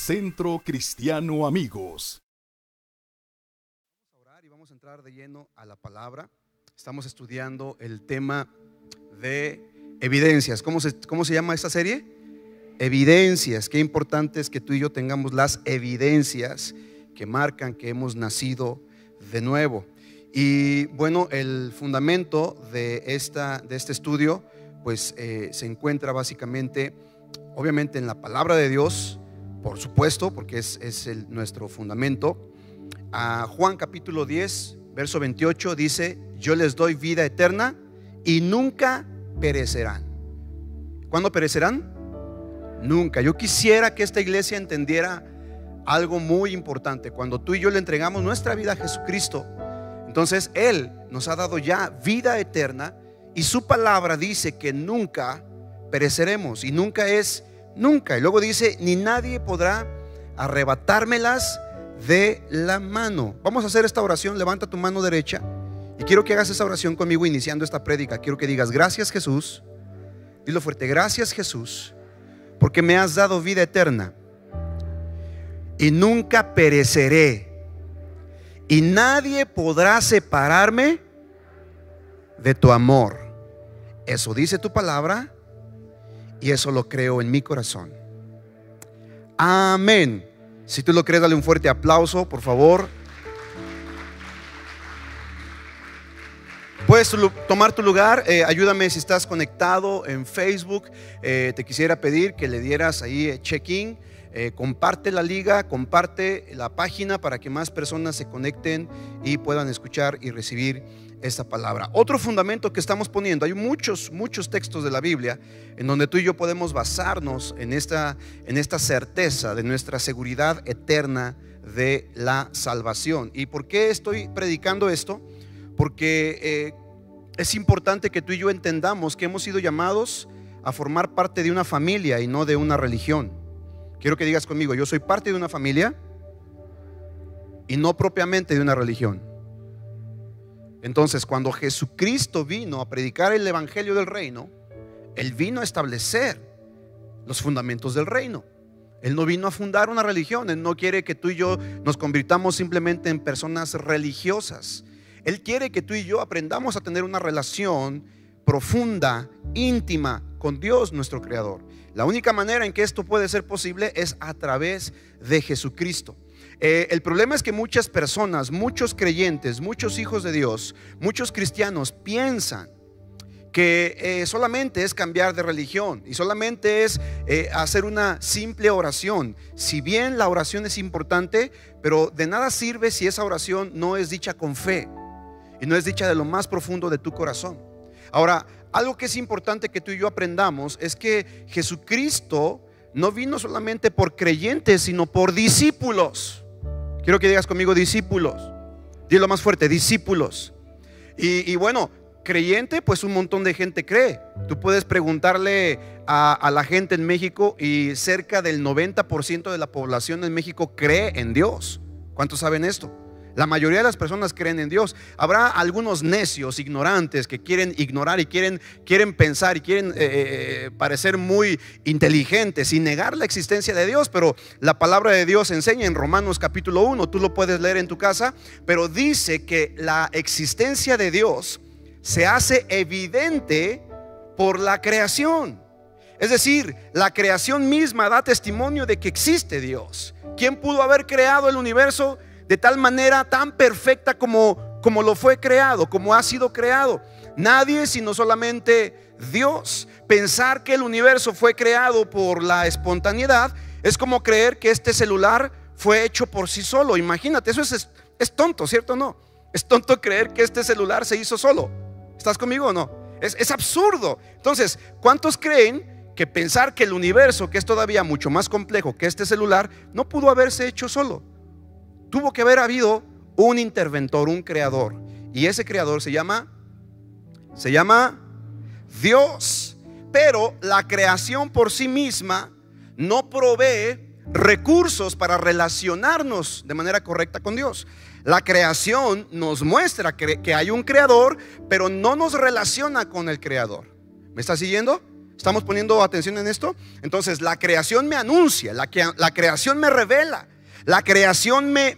Centro Cristiano Amigos. Vamos a orar y vamos a entrar de lleno a la palabra. Estamos estudiando el tema de evidencias. ¿Cómo se, cómo se llama esta serie? Evidencias. Qué importante es que tú y yo tengamos las evidencias que marcan que hemos nacido de nuevo. Y bueno, el fundamento de, esta, de este estudio pues eh, se encuentra básicamente, obviamente en la palabra de Dios, por supuesto, porque es, nuestro fundamento. A Juan capítulo 10, verso 28 dice, yo les doy vida eterna y nunca perecerán. ¿Cuándo perecerán? Nunca. Yo quisiera que esta iglesia entendiera algo muy importante. Cuando tú y yo le entregamos nuestra vida a Jesucristo, entonces Él nos ha dado ya vida eterna y su palabra dice que nunca pereceremos y nunca es nunca. Y luego dice, ni nadie podrá arrebatármelas de la mano. Vamos a hacer esta oración, levanta tu mano derecha y quiero que hagas esa oración conmigo iniciando esta prédica. Quiero que digas, gracias Jesús, dilo fuerte, gracias Jesús, porque me has dado vida eterna y nunca pereceré y nadie podrá separarme de tu amor. Eso dice tu palabra y eso lo creo en mi corazón. Amén. Si tú lo crees, dale un fuerte aplauso, por favor. Puedes tomar tu lugar, eh, ayúdame si estás conectado en Facebook. Eh, te quisiera pedir que le dieras ahí eh, check-in comparte la liga, comparte la página para que más personas se conecten y puedan escuchar y recibir esta palabra. Otro fundamento que estamos poniendo, hay muchos, muchos textos de la Biblia en donde tú y yo podemos basarnos en esta, en esta certeza de nuestra seguridad eterna de la salvación. ¿Y por qué estoy predicando esto? Porque eh, es importante que tú y yo entendamos que hemos sido llamados a formar parte de una familia y no de una religión. Quiero que digas conmigo, yo soy parte de una familia y no propiamente de una religión. Entonces, cuando Jesucristo vino a predicar el Evangelio del Reino, Él vino a establecer los fundamentos del reino. Él no vino a fundar una religión, Él no quiere que tú y yo nos convirtamos simplemente en personas religiosas. Él quiere que tú y yo aprendamos a tener una relación profunda, íntima con Dios nuestro Creador. La única manera en que esto puede ser posible es a través de Jesucristo. Eh, el problema es que muchas personas, muchos creyentes, muchos hijos de Dios, muchos cristianos piensan que eh, solamente es cambiar de religión y solamente es eh, hacer una simple oración. Si bien la oración es importante, pero de nada sirve si esa oración no es dicha con fe y no es dicha de lo más profundo de tu corazón. Ahora, algo que es importante que tú y yo aprendamos es que Jesucristo no vino solamente por creyentes, sino por discípulos. Quiero que digas conmigo discípulos. Dilo más fuerte, discípulos. Y, bueno, creyente, pues un montón de gente cree. Tú puedes preguntarle a, a la gente en México y cerca del 90% de la población en México cree en Dios. ¿Cuántos saben esto? La mayoría de las personas creen en Dios. Habrá algunos necios, ignorantes, que quieren ignorar y quieren, quieren pensar y quieren eh, eh, parecer muy inteligentes y negar la existencia de Dios. Pero la palabra de Dios enseña en Romanos capítulo 1, tú lo puedes leer en tu casa, pero dice que la existencia de Dios se hace evidente por la creación. Es decir, la creación misma da testimonio de que existe Dios. ¿Quién pudo haber creado el universo? De tal manera tan perfecta como, como lo fue creado, como ha sido creado. Nadie sino solamente Dios. Pensar que el universo fue creado por la espontaneidad es como creer que este celular fue hecho por sí solo. Imagínate, eso es, es tonto, ¿cierto o no? Es tonto creer que este celular se hizo solo. ¿Estás conmigo o no? Es, es absurdo. Entonces, ¿cuántos creen que pensar que el universo, que es todavía mucho más complejo que este celular, no pudo haberse hecho solo? Tuvo que haber habido un interventor, un creador. Y ese creador se llama, se llama Dios. Pero la creación por sí misma no provee recursos para relacionarnos de manera correcta con Dios. La creación nos muestra que, hay un creador, pero no nos relaciona con el creador. ¿Me está siguiendo? ¿Estamos poniendo atención en esto? Entonces, la creación me anuncia, la creación me revela. La creación me,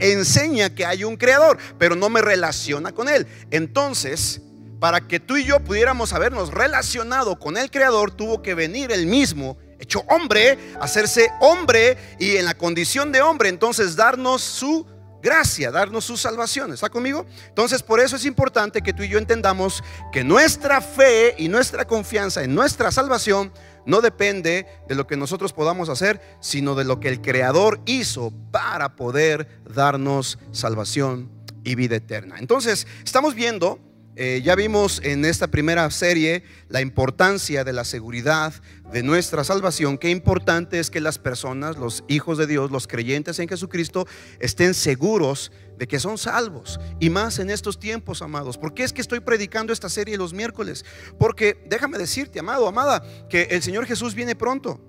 enseña que hay un creador, pero no me relaciona con él. Entonces, para que tú y yo pudiéramos habernos relacionado con el creador, tuvo que venir el mismo hecho hombre, hacerse hombre y en la condición de hombre, entonces darnos su gracia, darnos su salvación. ¿Está conmigo? Entonces, por eso es importante que tú y yo entendamos que nuestra fe y nuestra confianza en nuestra salvación no depende de lo que nosotros podamos hacer, sino de lo que el Creador hizo para poder darnos salvación y vida eterna. Entonces, estamos viendo eh, ya vimos en esta primera serie la importancia de la seguridad de nuestra salvación. Qué importante es que las personas, los hijos de Dios, los creyentes en Jesucristo, estén seguros de que son salvos. Y más en estos tiempos, amados. ¿Por qué es que estoy predicando esta serie los miércoles? Porque déjame decirte, amado, amada, que el Señor Jesús viene pronto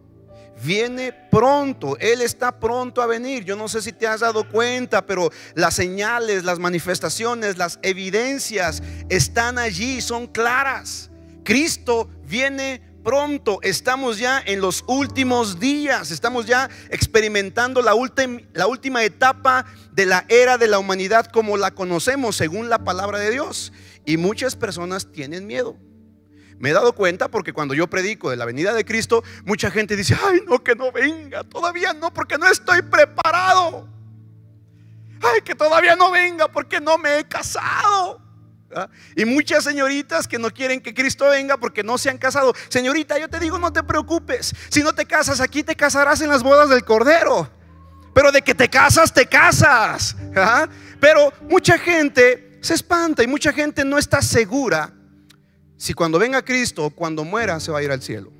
viene pronto, Él está pronto a venir. Yo no sé si te has dado cuenta, pero las señales, las manifestaciones, las evidencias están allí, son claras. Cristo viene pronto, estamos ya en los últimos días, estamos ya experimentando la, la última etapa de la era de la humanidad como la conocemos según la palabra de Dios. Y muchas personas tienen miedo. Me he dado cuenta porque cuando yo predico de la venida de Cristo, mucha gente dice, ay, no, que no venga, todavía no, porque no estoy preparado. Ay, que todavía no venga porque no me he casado. ¿Ah? Y muchas señoritas que no quieren que Cristo venga porque no se han casado. Señorita, yo te digo, no te preocupes. Si no te casas aquí, te casarás en las bodas del Cordero. Pero de que te casas, te casas. ¿Ah? Pero mucha gente se espanta y mucha gente no está segura si cuando venga Cristo, cuando muera, se va a ir al cielo.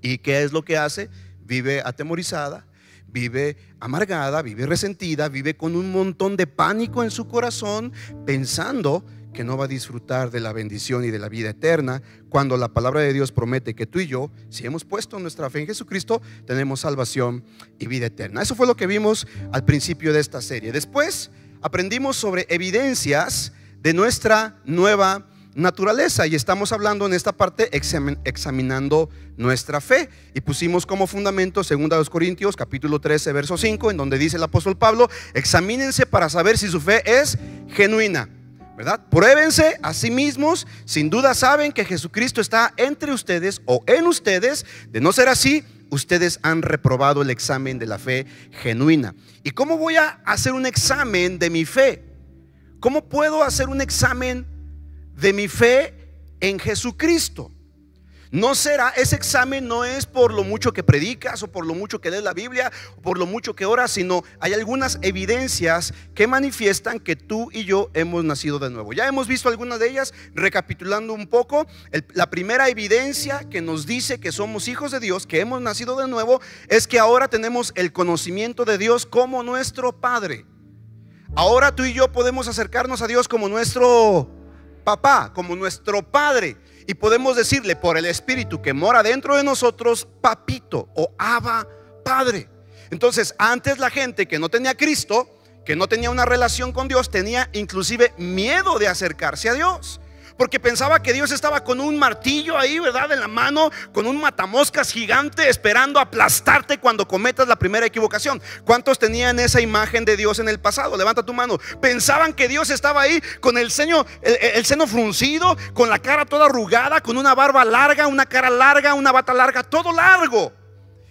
¿Y qué es lo que hace? Vive atemorizada, vive amargada, vive resentida, vive con un montón de pánico en su corazón, pensando que no va a disfrutar de la bendición y de la vida eterna, cuando la palabra de Dios promete que tú y yo, si hemos puesto nuestra fe en Jesucristo, tenemos salvación y vida eterna. Eso fue lo que vimos al principio de esta serie. Después aprendimos sobre evidencias de nuestra nueva naturaleza y estamos hablando en esta parte examinando nuestra fe y pusimos como fundamento 2 Corintios capítulo 13 verso 5 en donde dice el apóstol Pablo, examínense para saber si su fe es genuina. ¿Verdad? Pruébense a sí mismos, sin duda saben que Jesucristo está entre ustedes o en ustedes, de no ser así, ustedes han reprobado el examen de la fe genuina. ¿Y cómo voy a hacer un examen de mi fe? ¿Cómo puedo hacer un examen de mi fe en Jesucristo. No será, ese examen no es por lo mucho que predicas o por lo mucho que lees la Biblia o por lo mucho que oras, sino hay algunas evidencias que manifiestan que tú y yo hemos nacido de nuevo. Ya hemos visto algunas de ellas, recapitulando un poco. la primera evidencia que nos dice que somos hijos de Dios, que hemos nacido de nuevo, es que ahora tenemos el conocimiento de Dios como nuestro Padre. Ahora tú y yo podemos acercarnos a Dios como nuestro papá, como nuestro padre. Y podemos decirle por el Espíritu que mora dentro de nosotros, papito o aba padre. Entonces, antes la gente que no tenía Cristo, que no tenía una relación con Dios, tenía inclusive miedo de acercarse a Dios porque pensaba que Dios estaba con un martillo ahí, ¿verdad? En la mano, con un matamoscas gigante esperando aplastarte cuando cometas la primera equivocación. ¿Cuántos tenían esa imagen de Dios en el pasado? Levanta tu mano. Pensaban que Dios estaba ahí con el, seno, el, seno fruncido, con la cara toda arrugada, con una barba larga, una cara larga, una bata larga, todo largo.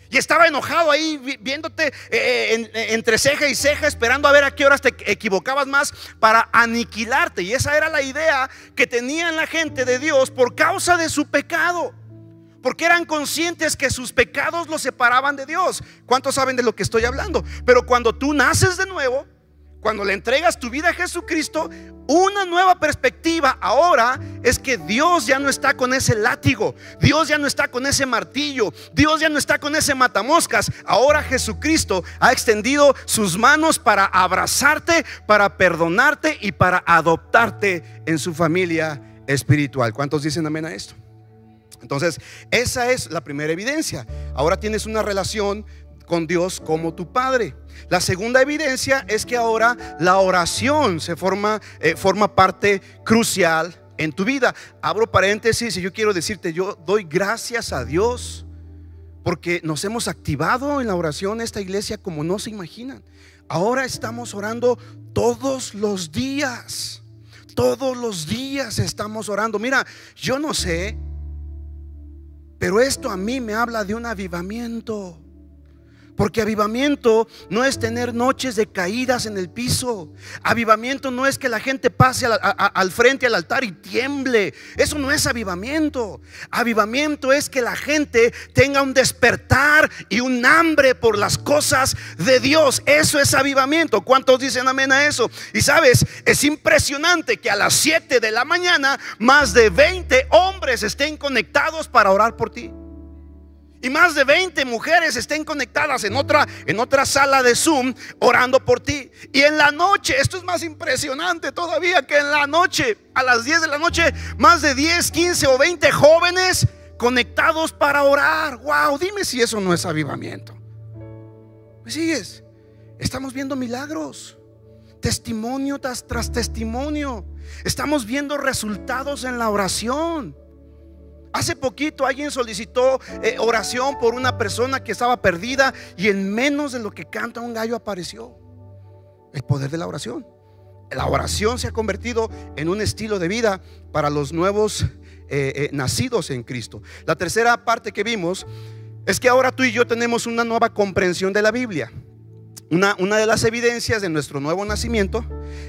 Y estaba enojado ahí viéndote eh, eh, entre ceja y ceja, esperando a ver a qué horas te equivocabas más para aniquilarte. Y esa era la idea que tenían la gente de Dios por causa de su pecado. Porque eran conscientes que sus pecados los separaban de Dios. ¿Cuántos saben de lo que estoy hablando? Pero cuando tú naces de nuevo, cuando le entregas tu vida a Jesucristo, una nueva perspectiva ahora es que Dios ya no está con ese látigo, Dios ya no está con ese martillo, Dios ya no está con ese matamoscas. Ahora Jesucristo ha extendido sus manos para abrazarte, para perdonarte y para adoptarte en su familia espiritual. ¿Cuántos dicen amén a esto? Entonces, esa es la primera evidencia. Ahora tienes una relación con Dios como tu Padre. La segunda evidencia es que ahora la oración se forma, eh, forma parte crucial en tu vida. Abro paréntesis y yo quiero decirte, yo doy gracias a Dios porque nos hemos activado en la oración esta iglesia como no se imaginan. Ahora estamos orando todos los días. Todos los días estamos orando. Mira, yo no sé, pero esto a mí me habla de un avivamiento. Porque avivamiento no es tener noches de caídas en el piso. Avivamiento no es que la gente pase al, frente al altar y tiemble. Eso no es avivamiento. Avivamiento es que la gente tenga un despertar y un hambre por las cosas de Dios. Eso es avivamiento. ¿Cuántos dicen amén a eso? Y sabes, es impresionante que a las 7 de la mañana más de 20 hombres estén conectados para orar por ti y más de 20 mujeres estén conectadas en otra, en otra sala de Zoom orando por ti. Y en la noche, esto es más impresionante todavía que en la noche, a las 10 de la noche, más de 10, 15 o 20 jóvenes conectados para orar. Wow, dime si eso no es avivamiento. ¿Me sigues? Estamos viendo milagros, testimonio tras, tras testimonio. Estamos viendo resultados en la oración. Hace poquito alguien solicitó eh, oración por una persona que estaba perdida y en menos de lo que canta un gallo apareció. El poder de la oración. La oración se ha convertido en un estilo de vida para los nuevos eh, eh, nacidos en Cristo. La tercera parte que vimos es que ahora tú y yo tenemos una nueva comprensión de la Biblia. Una, de las evidencias de nuestro nuevo nacimiento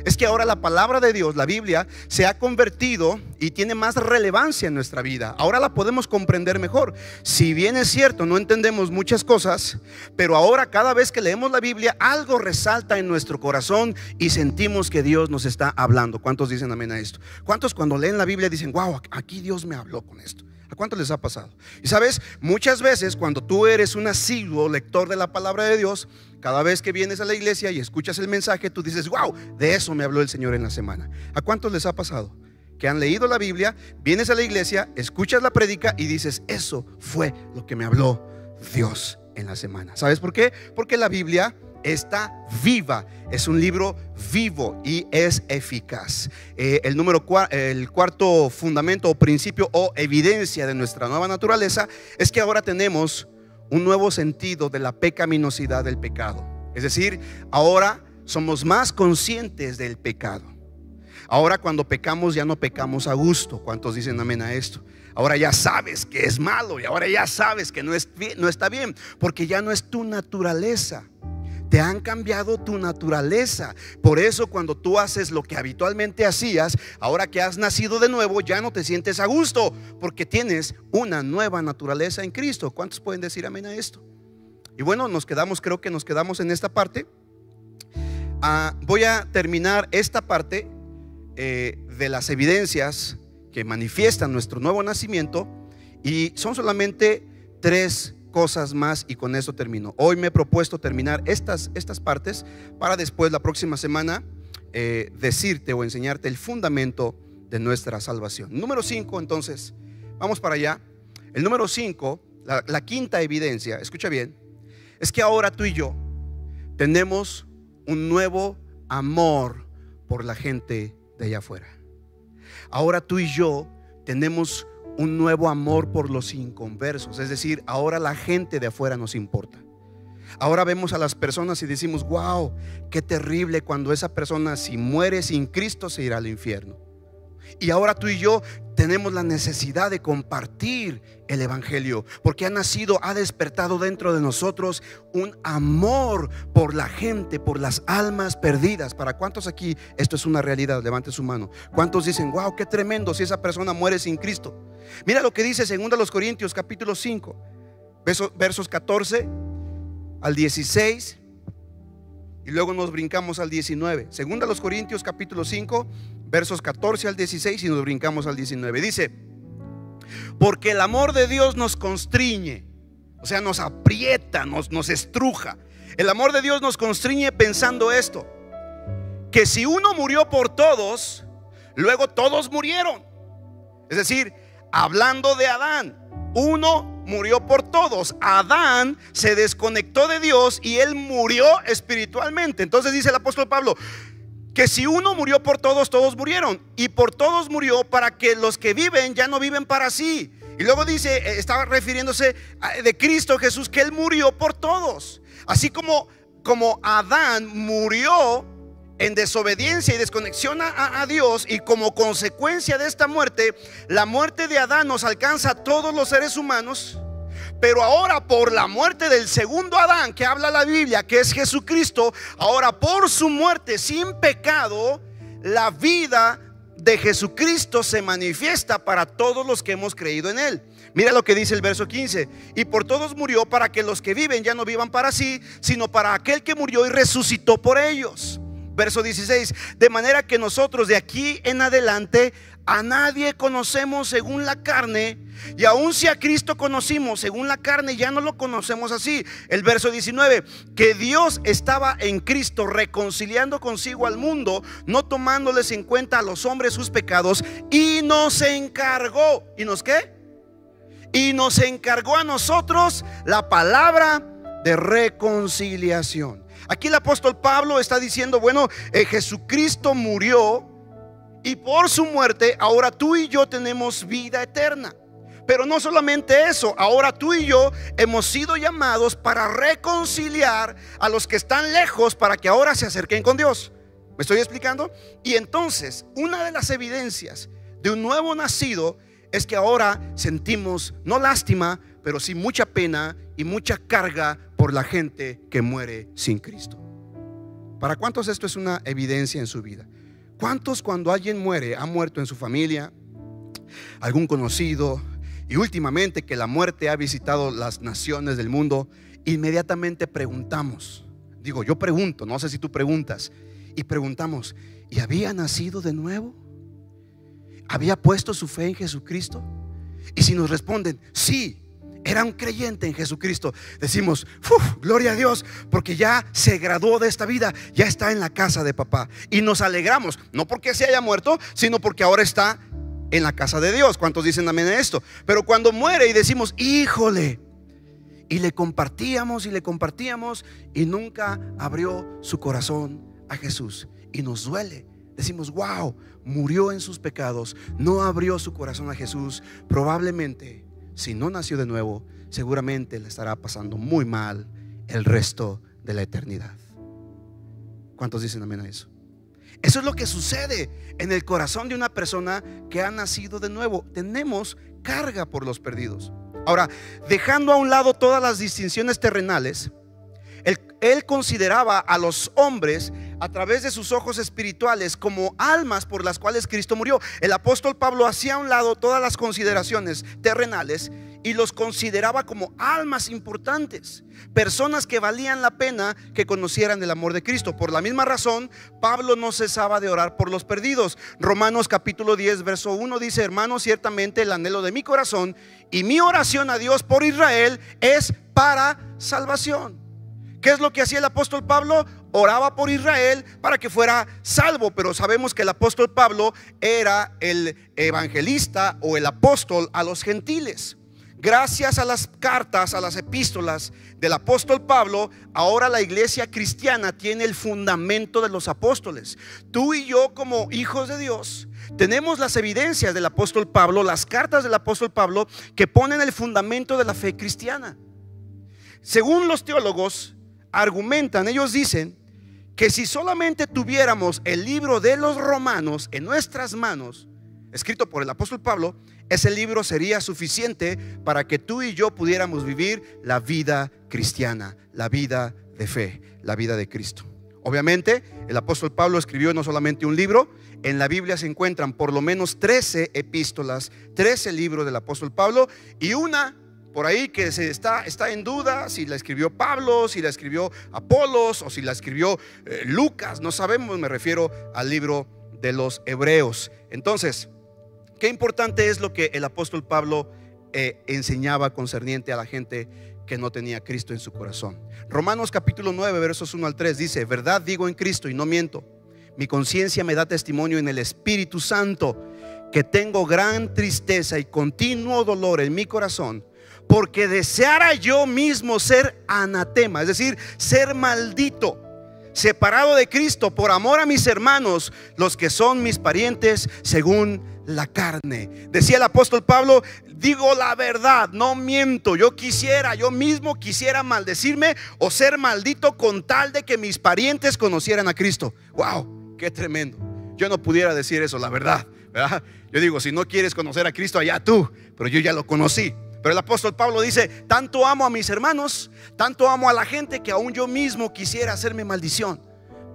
es que ahora la palabra de Dios, la Biblia, se ha convertido y tiene más relevancia en nuestra vida. Ahora la podemos comprender mejor. Si bien es cierto, no entendemos muchas cosas, pero ahora cada vez que leemos la Biblia, algo resalta en nuestro corazón y sentimos que Dios nos está hablando. ¿Cuántos dicen amén a esto? ¿Cuántos cuando leen la Biblia dicen, wow, aquí Dios me habló con esto? ¿A cuánto les ha pasado? Y sabes, muchas veces cuando tú eres un asiduo lector de la palabra de Dios, cada vez que vienes a la iglesia y escuchas el mensaje, tú dices, wow, de eso me habló el Señor en la semana. ¿A cuántos les ha pasado? Que han leído la Biblia, vienes a la iglesia, escuchas la prédica y dices, eso fue lo que me habló Dios en la semana. ¿Sabes por qué? Porque la Biblia está viva. Es un libro vivo y es eficaz. Eh, el número cuarto fundamento o principio o evidencia de nuestra nueva naturaleza es que ahora tenemos un nuevo sentido de la pecaminosidad del pecado. Es decir, ahora somos más conscientes del pecado. Ahora cuando pecamos ya no pecamos a gusto. ¿Cuántos dicen amén a esto? Ahora ya sabes que es malo y ahora ya sabes que no, es, no está bien porque ya no es tu naturaleza. Te han cambiado tu naturaleza. Por eso cuando tú haces lo que habitualmente hacías, ahora que has nacido de nuevo, ya no te sientes a gusto porque tienes una nueva naturaleza en Cristo. ¿Cuántos pueden decir amén a esto? Y bueno, nos quedamos, creo que nos quedamos en esta parte. Ah, voy a terminar esta parte eh, de las evidencias que manifiestan nuestro nuevo nacimiento y son solamente tres cosas más y con eso termino. Hoy me he propuesto terminar estas, estas partes para después la próxima semana eh, decirte o enseñarte el fundamento de nuestra salvación. Número 5, entonces, vamos para allá. El número 5, la, la quinta evidencia, escucha bien, es que ahora tú y yo tenemos un nuevo amor por la gente de allá afuera. Ahora tú y yo tenemos un nuevo amor por los inconversos. Es decir, ahora la gente de afuera nos importa. Ahora vemos a las personas y decimos, wow, qué terrible cuando esa persona si muere sin Cristo se irá al infierno. Y ahora tú y yo tenemos la necesidad de compartir el Evangelio, porque ha nacido, ha despertado dentro de nosotros un amor por la gente, por las almas perdidas. ¿Para cuántos aquí esto es una realidad? Levante su mano. ¿Cuántos dicen, wow, qué tremendo si esa persona muere sin Cristo? Mira lo que dice 2 Corintios capítulo 5, versos 14 al 16 y luego nos brincamos al 19. Segunda los Corintios capítulo 5, versos 14 al 16 y nos brincamos al 19. Dice, porque el amor de Dios nos constriñe, o sea, nos aprieta, nos, nos estruja. El amor de Dios nos constriñe pensando esto, que si uno murió por todos, luego todos murieron. Es decir, hablando de Adán, uno murió por todos. Adán se desconectó de Dios y él murió espiritualmente. Entonces dice el apóstol Pablo, que si uno murió por todos, todos murieron. Y por todos murió para que los que viven ya no viven para sí. Y luego dice, eh, estaba refiriéndose de Cristo Jesús, que Él murió por todos. Así como, como Adán murió en desobediencia y desconexión a, a, Dios y como consecuencia de esta muerte, la muerte de Adán nos alcanza a todos los seres humanos. Pero ahora por la muerte del segundo Adán que habla la Biblia, que es Jesucristo, ahora por su muerte sin pecado, la vida de Jesucristo se manifiesta para todos los que hemos creído en Él. Mira lo que dice el verso 15. Y por todos murió para que los que viven ya no vivan para sí, sino para aquel que murió y resucitó por ellos. Verso 16. De manera que nosotros de aquí en adelante a nadie conocemos según la carne. Y aun si a Cristo conocimos según la carne, ya no lo conocemos así. El verso 19, que Dios estaba en Cristo reconciliando consigo al mundo, no tomándoles en cuenta a los hombres sus pecados, y nos encargó. ¿Y nos qué? Y nos encargó a nosotros la palabra de reconciliación. Aquí el apóstol Pablo está diciendo, bueno, eh, Jesucristo murió y por su muerte, ahora tú y yo tenemos vida eterna. Pero no solamente eso, ahora tú y yo hemos sido llamados para reconciliar a los que están lejos para que ahora se acerquen con Dios. ¿Me estoy explicando? Y entonces, una de las evidencias de un nuevo nacido es que ahora sentimos no lástima, pero sí mucha pena y mucha carga por la gente que muere sin Cristo. ¿Para cuántos esto es una evidencia en su vida? ¿Cuántos cuando alguien muere, ha muerto en su familia, algún conocido, y últimamente que la muerte ha visitado las naciones del mundo, inmediatamente preguntamos, digo, yo pregunto, no sé si tú preguntas, y preguntamos, ¿y había nacido de nuevo? ¿Había puesto su fe en Jesucristo? Y si nos responden, sí, era un creyente en Jesucristo, decimos, gloria a Dios, porque ya se graduó de esta vida, ya está en la casa de papá. Y nos alegramos, no porque se haya muerto, sino porque ahora está en la casa de Dios. ¿Cuántos dicen amén a esto? Pero cuando muere y decimos, híjole, y le compartíamos y le compartíamos y nunca abrió su corazón a Jesús. Y nos duele. Decimos, wow, murió en sus pecados, no abrió su corazón a Jesús. Probablemente si no nació de nuevo, seguramente le estará pasando muy mal el resto de la eternidad. ¿Cuántos dicen amén a eso? Eso es lo que sucede en el corazón de una persona que ha nacido de nuevo. Tenemos carga por los perdidos. Ahora, dejando a un lado todas las distinciones terrenales, él, consideraba a los hombres a través de sus ojos espirituales como almas por las cuales Cristo murió. El apóstol Pablo hacía a un lado todas las consideraciones terrenales y los consideraba como almas importantes, personas que valían la pena que conocieran el amor de Cristo. Por la misma razón, Pablo no cesaba de orar por los perdidos. Romanos capítulo 10, verso 1 dice, hermanos, ciertamente el anhelo de mi corazón y mi oración a Dios por Israel es para salvación. ¿Qué es lo que hacía el apóstol Pablo? Oraba por Israel para que fuera salvo, pero sabemos que el apóstol Pablo era el evangelista o el apóstol a los gentiles. Gracias a las cartas, a las epístolas del apóstol Pablo, ahora la iglesia cristiana tiene el fundamento de los apóstoles. Tú y yo como hijos de Dios tenemos las evidencias del apóstol Pablo, las cartas del apóstol Pablo que ponen el fundamento de la fe cristiana. Según los teólogos, argumentan, ellos dicen que si solamente tuviéramos el libro de los romanos en nuestras manos, escrito por el apóstol Pablo, ese libro sería suficiente para que tú y yo pudiéramos vivir la vida cristiana, la vida de fe, la vida de Cristo. Obviamente, el apóstol Pablo escribió no solamente un libro, en la Biblia se encuentran por lo menos 13 epístolas, 13 libros del apóstol Pablo y una por ahí que se está, está en duda si la escribió Pablo, si la escribió Apolos o si la escribió eh, Lucas. No sabemos, me refiero al libro de los Hebreos. Entonces, qué importante es lo que el apóstol Pablo eh, enseñaba concerniente a la gente que no tenía Cristo en su corazón. Romanos capítulo 9, versos 1 al 3 dice, verdad digo en Cristo y no miento. Mi conciencia me da testimonio en el Espíritu Santo que tengo gran tristeza y continuo dolor en mi corazón porque deseara yo mismo ser anatema, es decir, ser maldito, separado de Cristo por amor a mis hermanos, los que son mis parientes según la carne. Decía el apóstol Pablo, digo la verdad, no miento. Yo quisiera, yo mismo quisiera maldecirme o ser maldito con tal de que mis parientes conocieran a Cristo. Wow, qué tremendo. Yo no pudiera decir eso, la verdad. Yo digo, si no quieres conocer a Cristo, allá tú, pero yo ya lo conocí. Pero el apóstol Pablo dice, tanto amo a mis hermanos, tanto amo a la gente que aún yo mismo quisiera hacerme maldición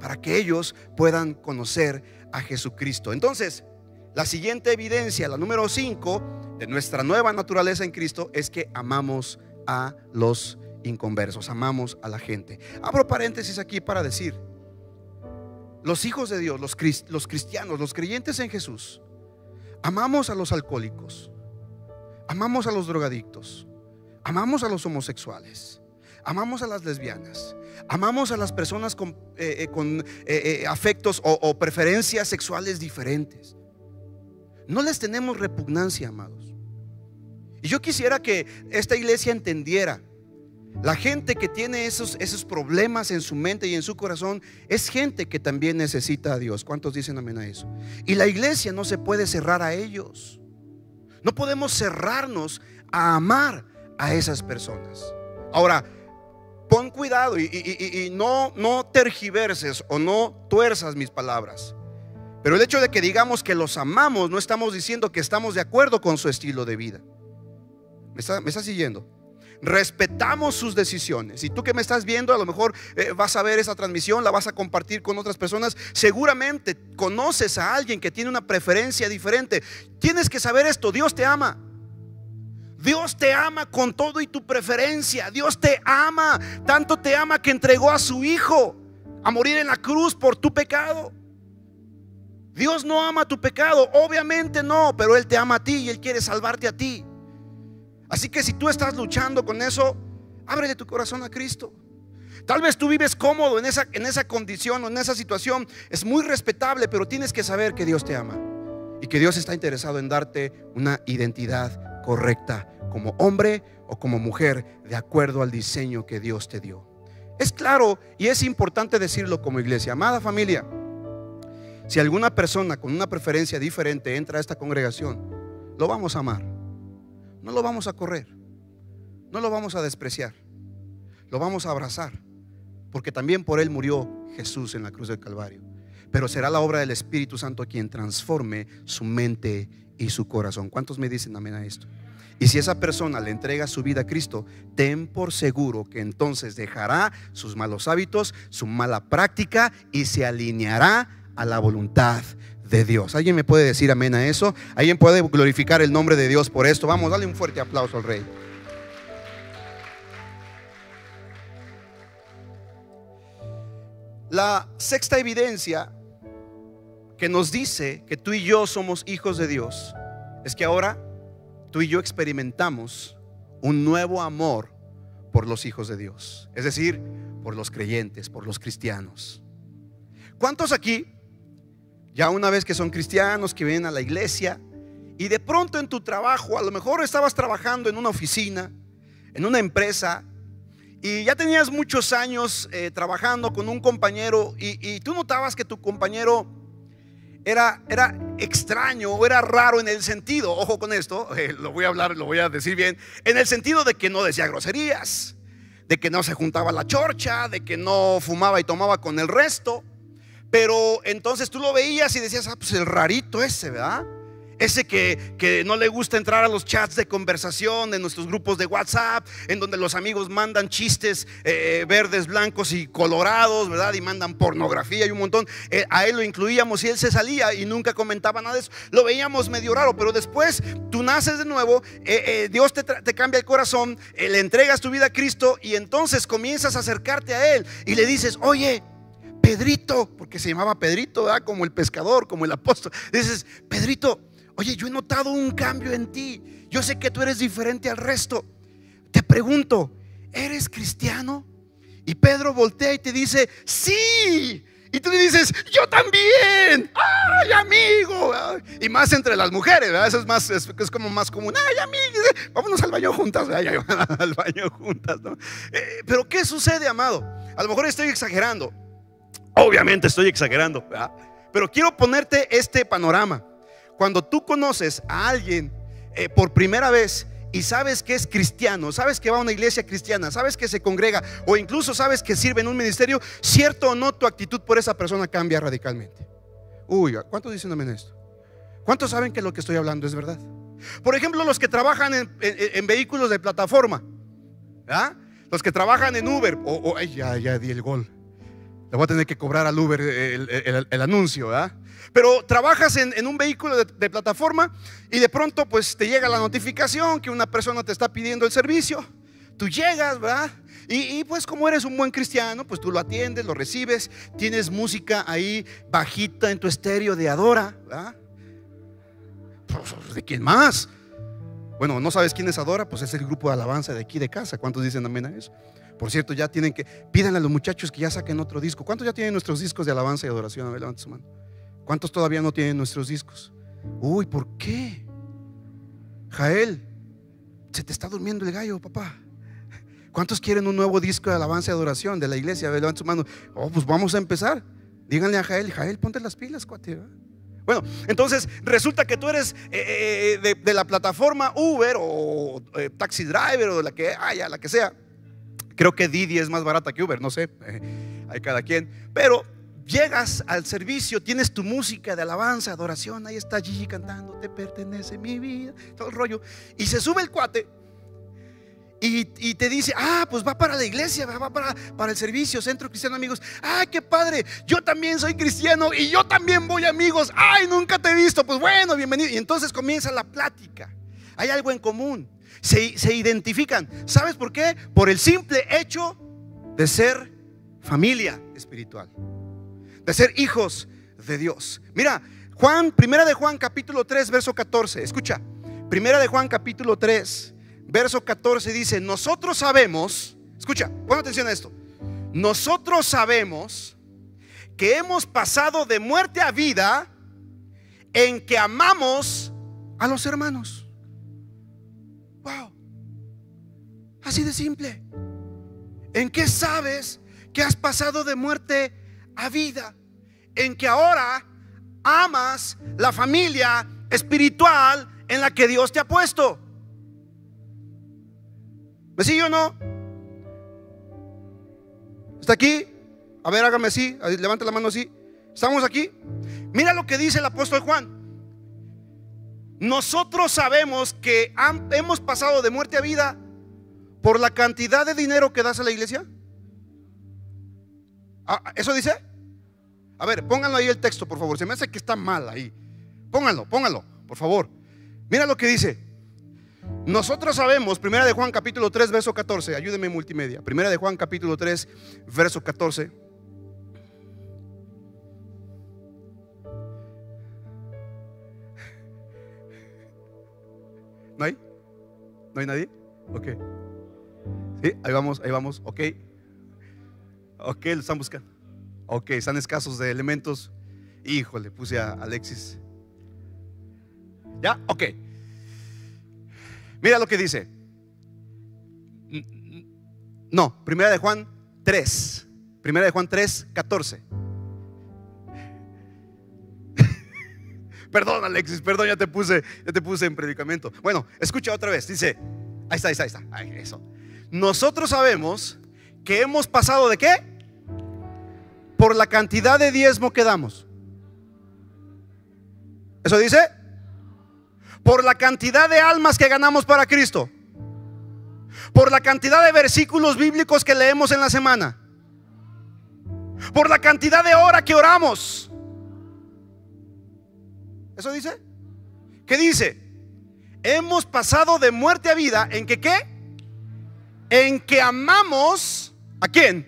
para que ellos puedan conocer a Jesucristo. Entonces, la siguiente evidencia, la número 5 de nuestra nueva naturaleza en Cristo es que amamos a los inconversos, amamos a la gente. Abro paréntesis aquí para decir, los hijos de Dios, los, los cristianos, los creyentes en Jesús, amamos a los alcohólicos, amamos a los drogadictos, amamos a los homosexuales, amamos a las lesbianas, amamos a las personas con, eh, eh, eh, afectos o preferencias sexuales diferentes. No les tenemos repugnancia, amados. Y yo quisiera que esta iglesia entendiera la gente que tiene esos, esos problemas en su mente y en su corazón es gente que también necesita a Dios. ¿Cuántos dicen amén a eso? Y la iglesia no se puede cerrar a ellos. No podemos cerrarnos a amar a esas personas. Ahora, pon cuidado y, no, no tergiverses o no tuerzas mis palabras. Pero el hecho de que digamos que los amamos, no estamos diciendo que estamos de acuerdo con su estilo de vida. ¿Me me está siguiendo? Respetamos sus decisiones. Y tú que me estás viendo, a lo mejor eh, vas a ver esa transmisión, la vas a compartir con otras personas. Seguramente conoces a alguien que tiene una preferencia diferente. Tienes que saber esto, Dios te ama. Dios te ama con todo y tu preferencia. Dios te ama. Tanto te ama que entregó a su Hijo a morir en la cruz por tu pecado. Dios no ama tu pecado, obviamente no, pero Él te ama a ti y Él quiere salvarte a ti. Así que si tú estás luchando con eso, ábrele tu corazón a Cristo. Tal vez tú vives cómodo en esa, en esa condición o en esa situación. Es muy respetable, pero tienes que saber que Dios te ama y que Dios está interesado en darte una identidad correcta como hombre o como mujer de acuerdo al diseño que Dios te dio. Es claro y es importante decirlo como iglesia. Amada familia, si alguna persona con una preferencia diferente entra a esta congregación, lo vamos a amar no lo vamos a correr, no lo vamos a despreciar, lo vamos a abrazar, porque también por él murió Jesús en la cruz del Calvario. Pero será la obra del Espíritu Santo quien transforme su mente y su corazón. ¿Cuántos me dicen amén a esto? Y si esa persona le entrega su vida a Cristo, ten por seguro que entonces dejará sus malos hábitos, su mala práctica y se alineará a la voluntad de Dios. ¿Alguien me puede decir amén a eso? ¿Alguien puede glorificar el nombre de Dios por esto? Vamos, dale un fuerte aplauso al rey. La sexta evidencia que nos dice que tú y yo somos hijos de Dios es que ahora tú y yo experimentamos un nuevo amor por los hijos de Dios, es decir, por los creyentes, por los cristianos. ¿Cuántos aquí ya una vez que son cristianos, que vienen a la iglesia, y de pronto en tu trabajo, a lo mejor estabas trabajando en una oficina, en una empresa, y ya tenías muchos años eh, trabajando con un compañero, y, tú notabas que tu compañero era, era extraño o era raro en el sentido, ojo con esto, eh, lo voy a hablar, lo voy a decir bien, en el sentido de que no decía groserías, de que no se juntaba la chorcha, de que no fumaba y tomaba con el resto. Pero entonces tú lo veías y decías, ah, pues el rarito ese, ¿verdad? Ese que, no le gusta entrar a los chats de conversación de nuestros grupos de WhatsApp, en donde los amigos mandan chistes eh, verdes, blancos y colorados, ¿verdad? Y mandan pornografía y un montón. Eh, a él lo incluíamos y él se salía y nunca comentaba nada de eso. Lo veíamos medio raro, pero después tú naces de nuevo, eh, Dios te, te, cambia el corazón, le entregas tu vida a Cristo y entonces comienzas a acercarte a Él y le dices, oye, Pedrito, porque se llamaba Pedrito, como el pescador, como el apóstol. Dices, Pedrito, oye, yo he notado un cambio en ti. Yo sé que tú eres diferente al resto. Te pregunto, ¿eres cristiano? Y Pedro voltea y te dice, sí. Y tú le dices, yo también. Ay, amigo. Y más entre las mujeres, Eso es, más, es, como más común. Ay, amigo. Vámonos al baño juntas. al baño juntas. Eh, pero ¿qué sucede, amado? A lo mejor estoy exagerando. Obviamente estoy exagerando, pero quiero ponerte este panorama. Cuando tú conoces a alguien eh, por primera vez y sabes que es cristiano, sabes que va a una iglesia cristiana, sabes que se congrega o incluso sabes que sirve en un ministerio, cierto o no, tu actitud por esa persona cambia radicalmente. Uy, ¿cuántos dicen amén esto? ¿Cuántos saben que lo que estoy hablando es verdad? Por ejemplo, los que trabajan en, vehículos de plataforma, los que trabajan en Uber, o ya, ya di el gol. Le voy a tener que cobrar al Uber el, anuncio, ¿verdad? Pero trabajas en, un vehículo de, plataforma y de pronto pues te llega la notificación que una persona te está pidiendo el servicio. Tú llegas, ¿verdad? Y, pues como eres un buen cristiano, pues tú lo atiendes, lo recibes, tienes música ahí bajita en tu estéreo de Adora, ¿verdad? Pues, ¿De quién más? Bueno, no sabes quién es Adora, pues es el grupo de alabanza de aquí de casa. ¿Cuántos dicen amén a eso? Por cierto, ya tienen que, pídanle a los muchachos que ya saquen otro disco. ¿Cuántos ya tienen nuestros discos de alabanza y adoración? A ver, levante su mano. ¿Cuántos todavía no tienen nuestros discos? Uy, ¿por qué? Jael, se te está durmiendo el gallo, papá. ¿Cuántos quieren un nuevo disco de alabanza y adoración de la iglesia? A ver, levante su mano. Oh, pues vamos a empezar. Díganle a Jael, Jael, ponte las pilas, cuate. Bueno, entonces resulta que tú eres eh, eh, de, la plataforma Uber o eh, Taxi Driver o de la que haya, la que sea. Creo que Didi es más barata que Uber, no sé, hay cada quien. Pero llegas al servicio, tienes tu música de alabanza, adoración, ahí está Gigi cantando, te pertenece mi vida, todo el rollo. Y se sube el cuate y, te dice, ah, pues va para la iglesia, va para, para el servicio, Centro Cristiano Amigos. Ay, qué padre, yo también soy cristiano y yo también voy amigos. Ay, nunca te he visto, pues bueno, bienvenido. Y entonces comienza la plática. Hay algo en común se, identifican. ¿Sabes por qué? Por el simple hecho de ser familia espiritual, de ser hijos de Dios. Mira, Juan, primera de Juan capítulo 3, verso 14. Escucha, primera de Juan capítulo 3, verso 14 dice, nosotros sabemos, escucha, pon atención a esto, nosotros sabemos que hemos pasado de muerte a vida en que amamos a los hermanos. Wow. Así de simple. ¿En qué sabes que has pasado de muerte a vida? En que ahora amas la familia espiritual en la que Dios te ha puesto. ¿Me sigue o no? ¿Está aquí? A ver, hágame así. Levante la mano así. ¿Estamos aquí? Mira lo que dice el apóstol Juan. Nosotros sabemos que hemos pasado de muerte a vida por la cantidad de dinero que das a la iglesia. Ah, ¿Eso dice? A ver, pónganlo ahí el texto, por favor. Se me hace que está mal ahí. Pónganlo, pónganlo, por favor. Mira lo que dice. Nosotros sabemos, primera de Juan capítulo 3, verso 14. Ayúdeme multimedia. Primera de Juan capítulo 3, verso 14. ¿No hay? ¿No hay nadie? Ok. Sí, ahí vamos, ahí vamos. Ok. Ok, lo están buscando. Ok, están escasos de elementos. Híjole, puse a Alexis. ¿Ya? Ok. Mira lo que dice. No, primera de Juan 3. Primera de Juan 3, 14. Perdón, Alexis, perdón, ya te puse, ya te puse en predicamento. Bueno, escucha otra vez. Dice, ahí está, ahí está, ahí está. eso. Nosotros sabemos que hemos pasado de qué? Por la cantidad de diezmo que damos. ¿Eso dice? Por la cantidad de almas que ganamos para Cristo. Por la cantidad de versículos bíblicos que leemos en la semana. Por la cantidad de horas que oramos ¿Eso dice? ¿Qué dice? Hemos pasado de muerte a vida en que qué? En que amamos a quién?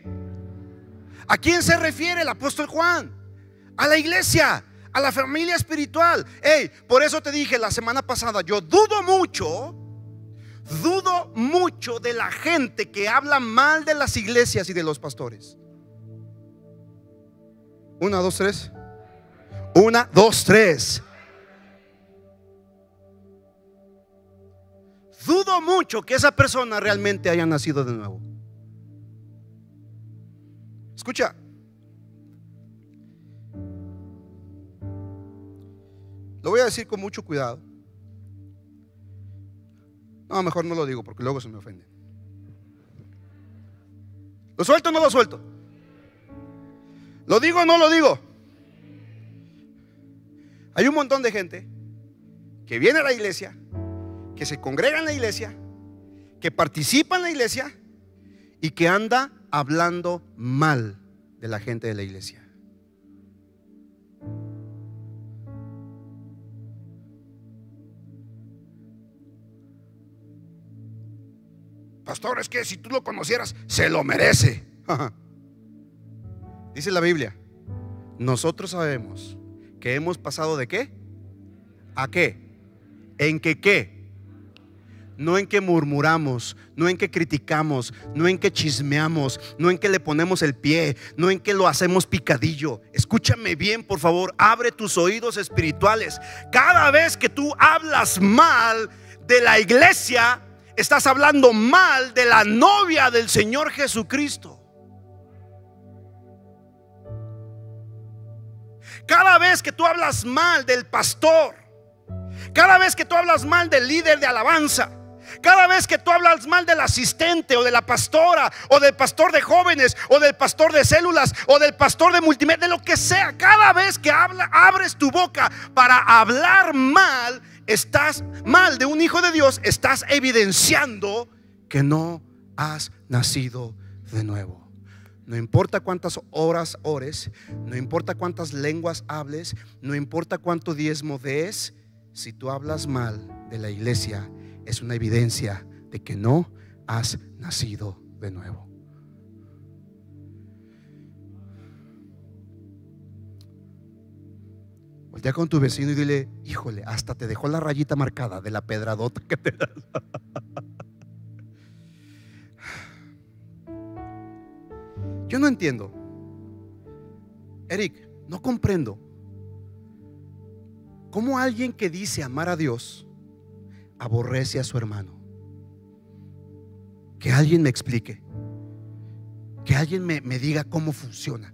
¿A quién se refiere el apóstol Juan? A la iglesia, a la familia espiritual. Hey, por eso te dije la semana pasada, yo dudo mucho, dudo mucho de la gente que habla mal de las iglesias y de los pastores. Una, dos, tres. Una, dos, tres. dudo mucho que esa persona realmente haya nacido de nuevo. Escucha. Lo voy a decir con mucho cuidado. No, mejor no lo digo porque luego se me ofenden. ¿Lo suelto o no lo suelto? ¿Lo digo o no lo digo? Hay un montón de gente que viene a la iglesia que se congrega en la iglesia, que participa en la iglesia y que anda hablando mal de la gente de la iglesia. Pastor, es que si tú lo conocieras, se lo merece. Dice la Biblia, nosotros sabemos que hemos pasado de qué? ¿A qué? ¿En que qué? No en que murmuramos, no en que criticamos, no en que chismeamos, no en que le ponemos el pie, no en que lo hacemos picadillo. Escúchame bien, por favor, abre tus oídos espirituales. Cada vez que tú hablas mal de la iglesia, estás hablando mal de la novia del Señor Jesucristo. Cada vez que tú hablas mal del pastor, cada vez que tú hablas mal del líder de alabanza, cada vez que tú hablas mal del asistente o de la pastora o del pastor de jóvenes o del pastor de células o del pastor de multimedia, de lo que sea, cada vez que habla, abres tu boca para hablar mal, estás mal de un hijo de Dios, estás evidenciando que no has nacido de nuevo. No importa cuántas horas ores, no importa cuántas lenguas hables, no importa cuánto diezmo des, si tú hablas mal de la iglesia, es una evidencia de que no has nacido de nuevo. Voltea con tu vecino y dile, híjole, hasta te dejó la rayita marcada de la pedradota que te das. Yo no entiendo. Eric, no comprendo. ¿Cómo alguien que dice amar a Dios aborrece a su hermano? Que alguien me explique. Que alguien me, diga cómo funciona.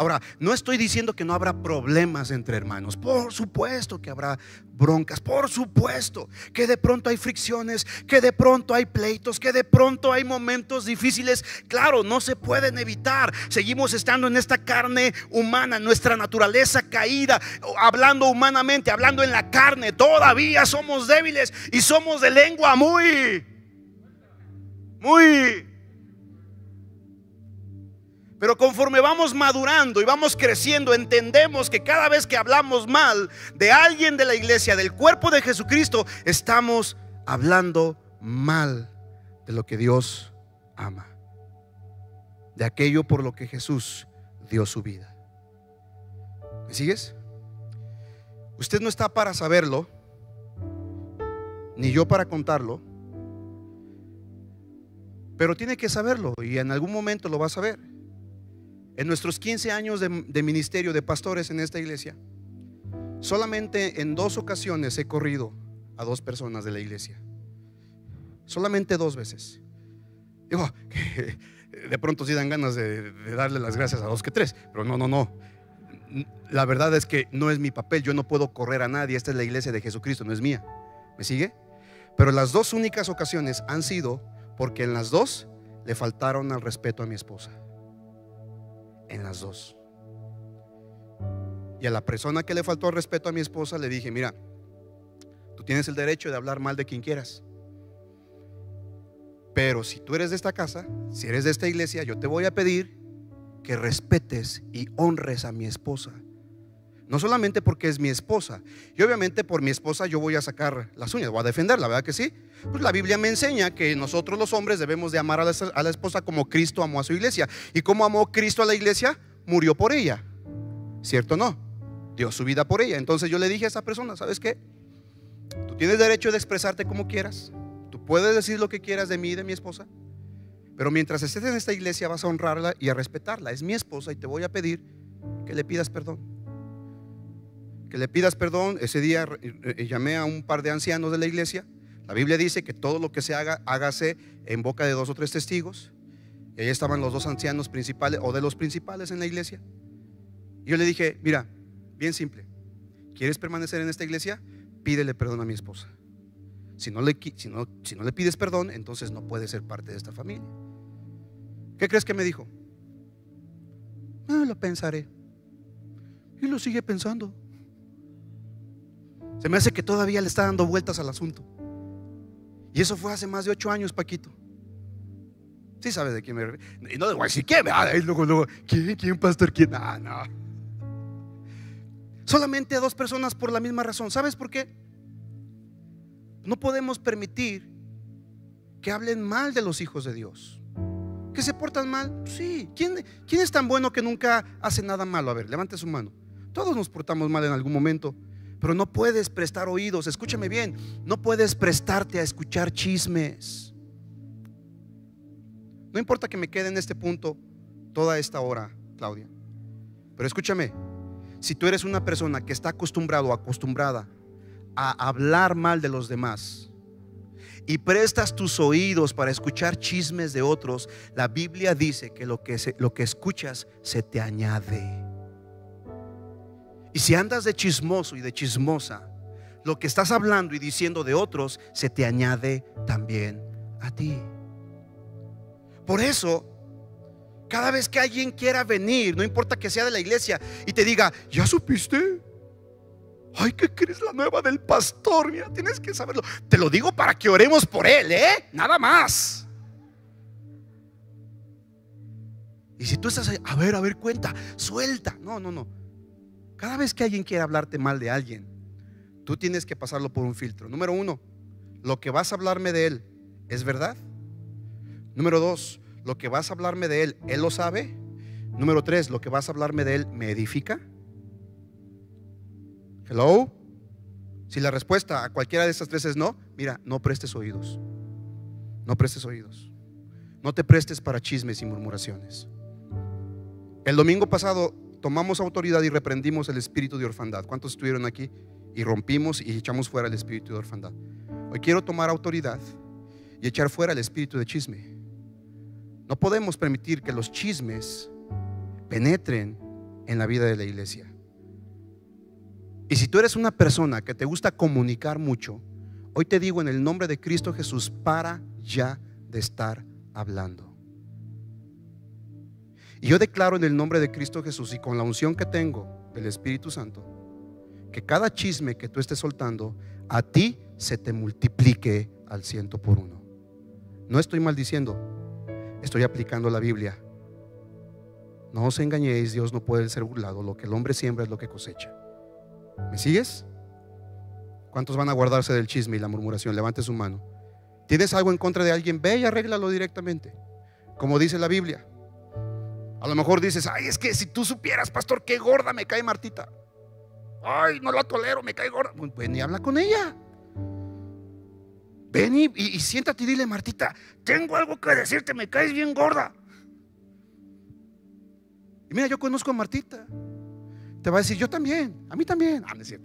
Ahora, no estoy diciendo que no habrá problemas entre hermanos. Por supuesto que habrá broncas. Por supuesto que de pronto hay fricciones, que de pronto hay pleitos, que de pronto hay momentos difíciles. Claro, no se pueden evitar. Seguimos estando en esta carne humana, nuestra naturaleza caída, hablando humanamente, hablando en la carne. Todavía somos débiles y somos de lengua muy, muy pero conforme vamos madurando y vamos creciendo, entendemos que cada vez que hablamos mal de alguien de la iglesia, del cuerpo de Jesucristo, estamos hablando mal de lo que Dios ama. De aquello por lo que Jesús dio su vida. ¿Me sigues? Usted no está para saberlo, ni yo para contarlo, pero tiene que saberlo y en algún momento lo va a saber. En nuestros 15 años de, ministerio de pastores en esta iglesia, solamente en dos ocasiones he corrido a dos personas de la iglesia. Solamente dos veces. Digo, de pronto sí dan ganas de, de, darle las gracias a dos que tres, pero no, no, no. La verdad es que no es mi papel, yo no puedo correr a nadie, esta es la iglesia de Jesucristo, no es mía. ¿Me sigue? Pero las dos únicas ocasiones han sido porque en las dos le faltaron al respeto a mi esposa en las dos. Y a la persona que le faltó respeto a mi esposa le dije, mira, tú tienes el derecho de hablar mal de quien quieras. Pero si tú eres de esta casa, si eres de esta iglesia, yo te voy a pedir que respetes y honres a mi esposa. No solamente porque es mi esposa. Y obviamente por mi esposa yo voy a sacar las uñas, voy a defenderla, ¿verdad que sí? Pues la Biblia me enseña que nosotros los hombres debemos de amar a la, esposa como Cristo amó a su iglesia. ¿Y cómo amó Cristo a la iglesia? Murió por ella. ¿Cierto o no? Dio su vida por ella. Entonces yo le dije a esa persona, ¿sabes qué? Tú tienes derecho de expresarte como quieras. Tú puedes decir lo que quieras de mí y de mi esposa. Pero mientras estés en esta iglesia vas a honrarla y a respetarla. Es mi esposa y te voy a pedir que le pidas perdón que le pidas perdón. Ese día eh, eh, llamé a un par de ancianos de la iglesia. La Biblia dice que todo lo que se haga, hágase en boca de dos o tres testigos. Y ahí estaban los dos ancianos principales o de los principales en la iglesia. Y yo le dije, mira, bien simple, ¿quieres permanecer en esta iglesia? Pídele perdón a mi esposa. Si no le, si no, no le pides perdón, entonces no puedes ser parte de esta familia. ¿Qué crees que me dijo? Ah, lo pensaré. Y lo sigue pensando. Se me hace que todavía le está dando vueltas al asunto. Y eso fue hace más de ocho años, Paquito. Sí sabes de quién me Y no de decir quién. Luego, luego, ¿quién, quién, pastor? ¿Quién? Ah, no. Solamente dos personas por la misma razón. ¿Sabes por qué? No podemos permitir que hablen mal de los hijos de Dios. ¿Que se portan mal? Sí. ¿Quién, ¿Quién es tan bueno que nunca hace nada malo? A ver, levante su mano. Todos nos portamos mal en algún momento. Pero no puedes prestar oídos, escúchame bien, no puedes prestarte a escuchar chismes. No importa que me quede en este punto toda esta hora, Claudia. Pero escúchame, si tú eres una persona que está acostumbrado o acostumbrada a hablar mal de los demás y prestas tus oídos para escuchar chismes de otros, la Biblia dice que lo que, lo que escuchas se te añade. Y si andas de chismoso y de chismosa, lo que estás hablando y diciendo de otros se te añade también a ti. Por eso, cada vez que alguien quiera venir, no importa que sea de la iglesia, y te diga, ¿ya supiste? Ay, ¿qué crees la nueva del pastor? Mira, tienes que saberlo. Te lo digo para que oremos por él, ¿eh? Nada más. Y si tú estás ahí, a ver, a ver, cuenta, suelta. No, no, no. Cada vez que alguien quiere hablarte mal de alguien, tú tienes que pasarlo por un filtro. Número uno, lo que vas a hablarme de él es verdad. Número dos, lo que vas a hablarme de él, él lo sabe. Número tres, lo que vas a hablarme de él me edifica. Hello. Si la respuesta a cualquiera de estas tres es no, mira, no prestes oídos. No prestes oídos. No te prestes para chismes y murmuraciones. El domingo pasado tomamos autoridad y reprendimos el espíritu de orfandad. ¿Cuántos estuvieron aquí? Y rompimos y echamos fuera el espíritu de orfandad. Hoy quiero tomar autoridad y echar fuera el espíritu de chisme. No podemos permitir que los chismes penetren en la vida de la iglesia. Y si tú eres una persona que te gusta comunicar mucho, hoy te digo en el nombre de Cristo Jesús, para ya de estar hablando. Y yo declaro en el nombre de Cristo Jesús y con la unción que tengo del Espíritu Santo, que cada chisme que tú estés soltando, a ti se te multiplique al ciento por uno. No estoy maldiciendo, estoy aplicando la Biblia. No os engañéis, Dios no puede ser burlado. Lo que el hombre siembra es lo que cosecha. ¿Me sigues? ¿Cuántos van a guardarse del chisme y la murmuración? Levante su mano. ¿Tienes algo en contra de alguien? Ve y arréglalo directamente. Como dice la Biblia. A lo mejor dices, ay, es que si tú supieras, pastor, qué gorda me cae Martita. Ay, no la tolero, me cae gorda. Ven y habla con ella. Ven y, siéntate y dile, Martita, tengo algo que decirte, me caes bien gorda. Y mira, yo conozco a Martita. Te va a decir, yo también, a mí también. Ah, no es.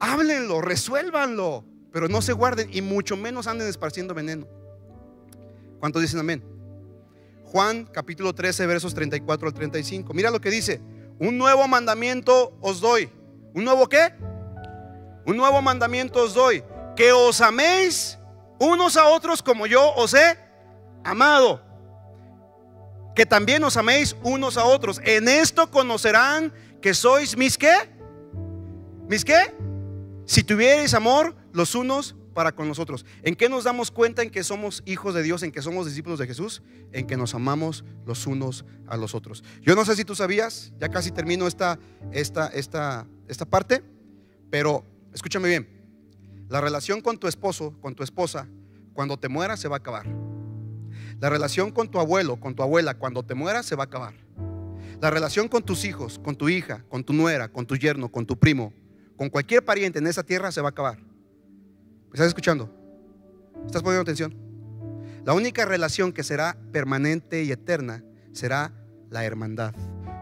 Háblenlo, resuélvanlo, pero no se guarden y mucho menos anden esparciendo veneno. ¿Cuántos dicen amén? Juan capítulo 13, versos 34 al 35. Mira lo que dice. Un nuevo mandamiento os doy. ¿Un nuevo qué? Un nuevo mandamiento os doy. Que os améis unos a otros como yo os he amado. Que también os améis unos a otros. En esto conocerán que sois mis qué. ¿Mis qué? Si tuvierais amor los unos para con nosotros. ¿En qué nos damos cuenta en que somos hijos de Dios, en que somos discípulos de Jesús? En que nos amamos los unos a los otros. Yo no sé si tú sabías, ya casi termino esta, esta, esta, esta parte, pero escúchame bien, la relación con tu esposo, con tu esposa, cuando te mueras se va a acabar. La relación con tu abuelo, con tu abuela, cuando te mueras se va a acabar. La relación con tus hijos, con tu hija, con tu nuera, con tu yerno, con tu primo, con cualquier pariente en esa tierra se va a acabar. Estás escuchando? ¿Estás poniendo atención? La única relación que será permanente y eterna será la hermandad.